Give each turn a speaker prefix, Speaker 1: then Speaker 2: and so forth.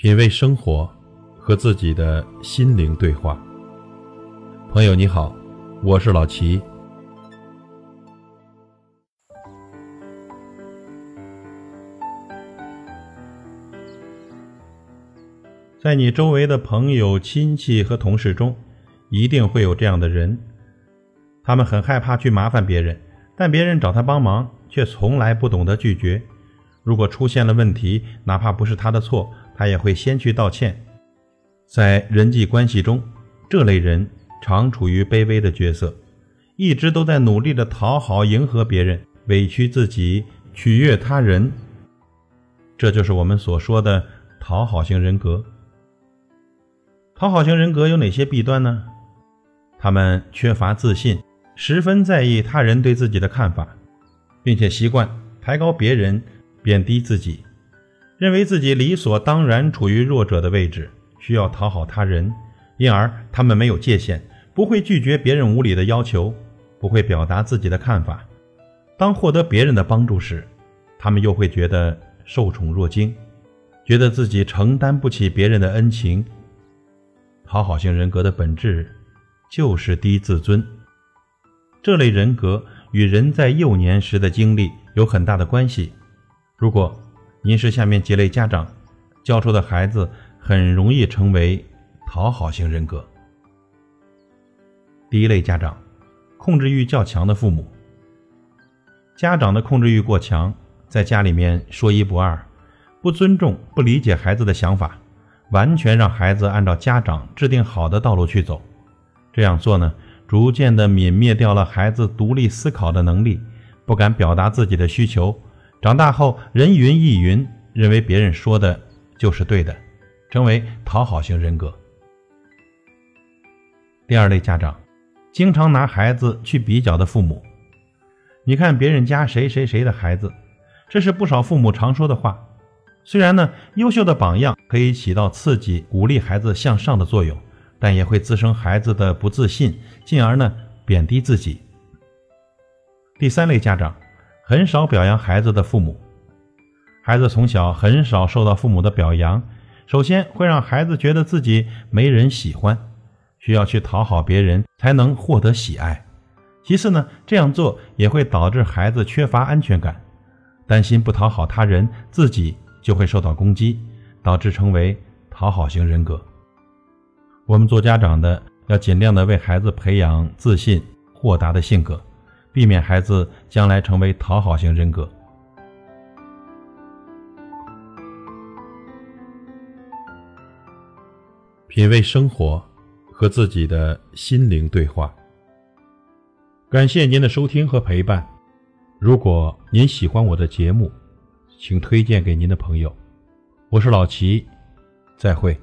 Speaker 1: 品味生活，和自己的心灵对话。朋友你好，我是老齐。在你周围的朋友、亲戚和同事中，一定会有这样的人，他们很害怕去麻烦别人，但别人找他帮忙，却从来不懂得拒绝。如果出现了问题，哪怕不是他的错。他也会先去道歉。在人际关系中，这类人常处于卑微的角色，一直都在努力的讨好、迎合别人，委屈自己，取悦他人。这就是我们所说的讨好型人格。讨好型人格有哪些弊端呢？他们缺乏自信，十分在意他人对自己的看法，并且习惯抬高别人，贬低自己。认为自己理所当然处于弱者的位置，需要讨好他人，因而他们没有界限，不会拒绝别人无理的要求，不会表达自己的看法。当获得别人的帮助时，他们又会觉得受宠若惊，觉得自己承担不起别人的恩情。讨好型人格的本质就是低自尊。这类人格与人在幼年时的经历有很大的关系。如果您是下面几类家长教出的孩子，很容易成为讨好型人格。第一类家长，控制欲较强的父母。家长的控制欲过强，在家里面说一不二，不尊重、不理解孩子的想法，完全让孩子按照家长制定好的道路去走。这样做呢，逐渐的泯灭掉了孩子独立思考的能力，不敢表达自己的需求。长大后，人云亦云，认为别人说的就是对的，成为讨好型人格。第二类家长，经常拿孩子去比较的父母。你看别人家谁谁谁的孩子，这是不少父母常说的话。虽然呢，优秀的榜样可以起到刺激、鼓励孩子向上的作用，但也会滋生孩子的不自信，进而呢贬低自己。第三类家长。很少表扬孩子的父母，孩子从小很少受到父母的表扬，首先会让孩子觉得自己没人喜欢，需要去讨好别人才能获得喜爱。其次呢，这样做也会导致孩子缺乏安全感，担心不讨好他人，自己就会受到攻击，导致成为讨好型人格。我们做家长的要尽量的为孩子培养自信、豁达的性格。避免孩子将来成为讨好型人格。品味生活，和自己的心灵对话。感谢您的收听和陪伴。如果您喜欢我的节目，请推荐给您的朋友。我是老齐，再会。